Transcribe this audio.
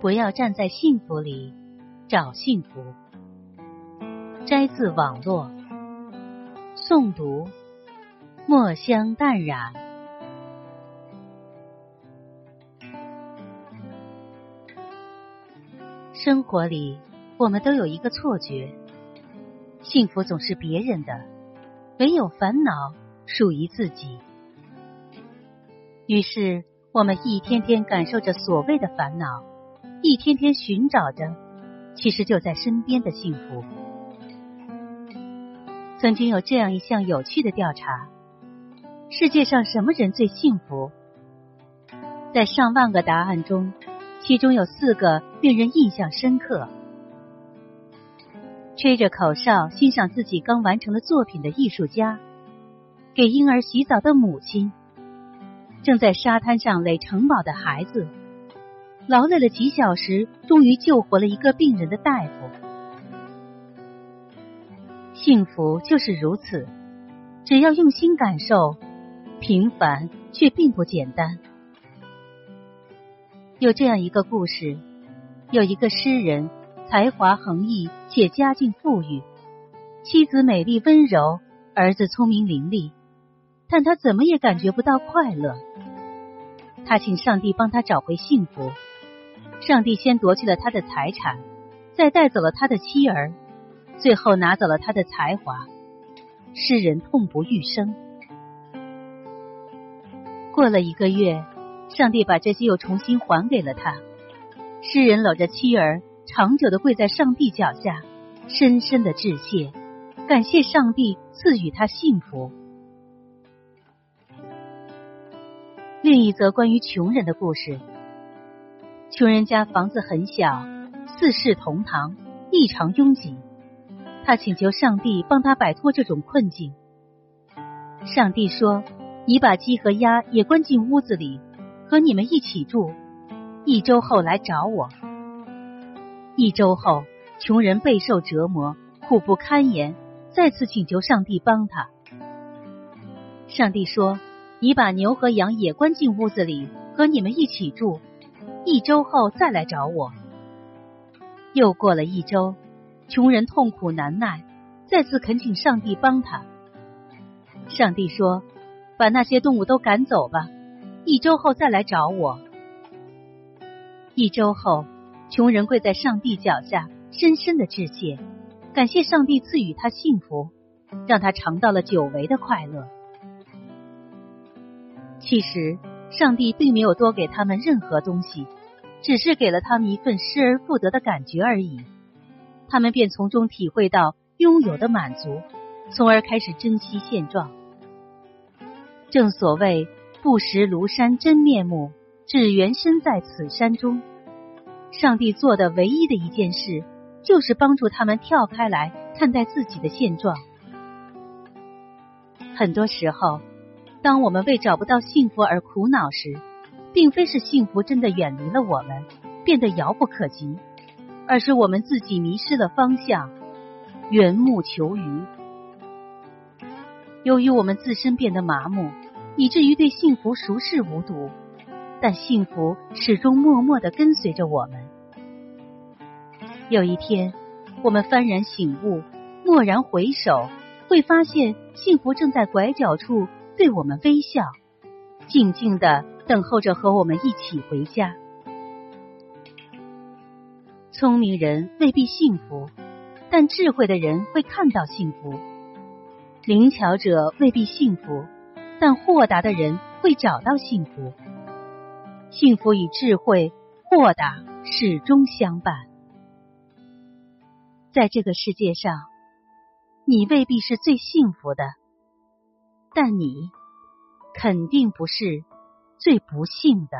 不要站在幸福里找幸福。摘自网络，诵读墨香淡然。生活里，我们都有一个错觉：幸福总是别人的，唯有烦恼属于自己。于是，我们一天天感受着所谓的烦恼。一天天寻找着，其实就在身边的幸福。曾经有这样一项有趣的调查：世界上什么人最幸福？在上万个答案中，其中有四个令人印象深刻：吹着口哨欣赏自己刚完成的作品的艺术家，给婴儿洗澡的母亲，正在沙滩上垒城堡的孩子。劳累了几小时，终于救活了一个病人的大夫。幸福就是如此，只要用心感受，平凡却并不简单。有这样一个故事：有一个诗人，才华横溢且家境富裕，妻子美丽温柔，儿子聪明伶俐，但他怎么也感觉不到快乐。他请上帝帮他找回幸福。上帝先夺去了他的财产，再带走了他的妻儿，最后拿走了他的才华。诗人痛不欲生。过了一个月，上帝把这些又重新还给了他。诗人搂着妻儿，长久的跪在上帝脚下，深深的致谢，感谢上帝赐予他幸福。另一则关于穷人的故事。穷人家房子很小，四世同堂，异常拥挤。他请求上帝帮他摆脱这种困境。上帝说：“你把鸡和鸭也关进屋子里，和你们一起住。一周后来找我。”一周后，穷人备受折磨，苦不堪言，再次请求上帝帮他。上帝说：“你把牛和羊也关进屋子里，和你们一起住。”一周后再来找我。又过了一周，穷人痛苦难耐，再次恳请上帝帮他。上帝说：“把那些动物都赶走吧，一周后再来找我。”一周后，穷人跪在上帝脚下，深深的致谢，感谢上帝赐予他幸福，让他尝到了久违的快乐。其实。上帝并没有多给他们任何东西，只是给了他们一份失而复得的感觉而已。他们便从中体会到拥有的满足，从而开始珍惜现状。正所谓“不识庐山真面目，只缘身在此山中”。上帝做的唯一的一件事，就是帮助他们跳开来看待自己的现状。很多时候。当我们为找不到幸福而苦恼时，并非是幸福真的远离了我们，变得遥不可及，而是我们自己迷失了方向，缘木求鱼。由于我们自身变得麻木，以至于对幸福熟视无睹，但幸福始终默默的跟随着我们。有一天，我们幡然醒悟，蓦然回首，会发现幸福正在拐角处。对我们微笑，静静的等候着和我们一起回家。聪明人未必幸福，但智慧的人会看到幸福；灵巧者未必幸福，但豁达的人会找到幸福。幸福与智慧、豁达始终相伴。在这个世界上，你未必是最幸福的。但你肯定不是最不幸的。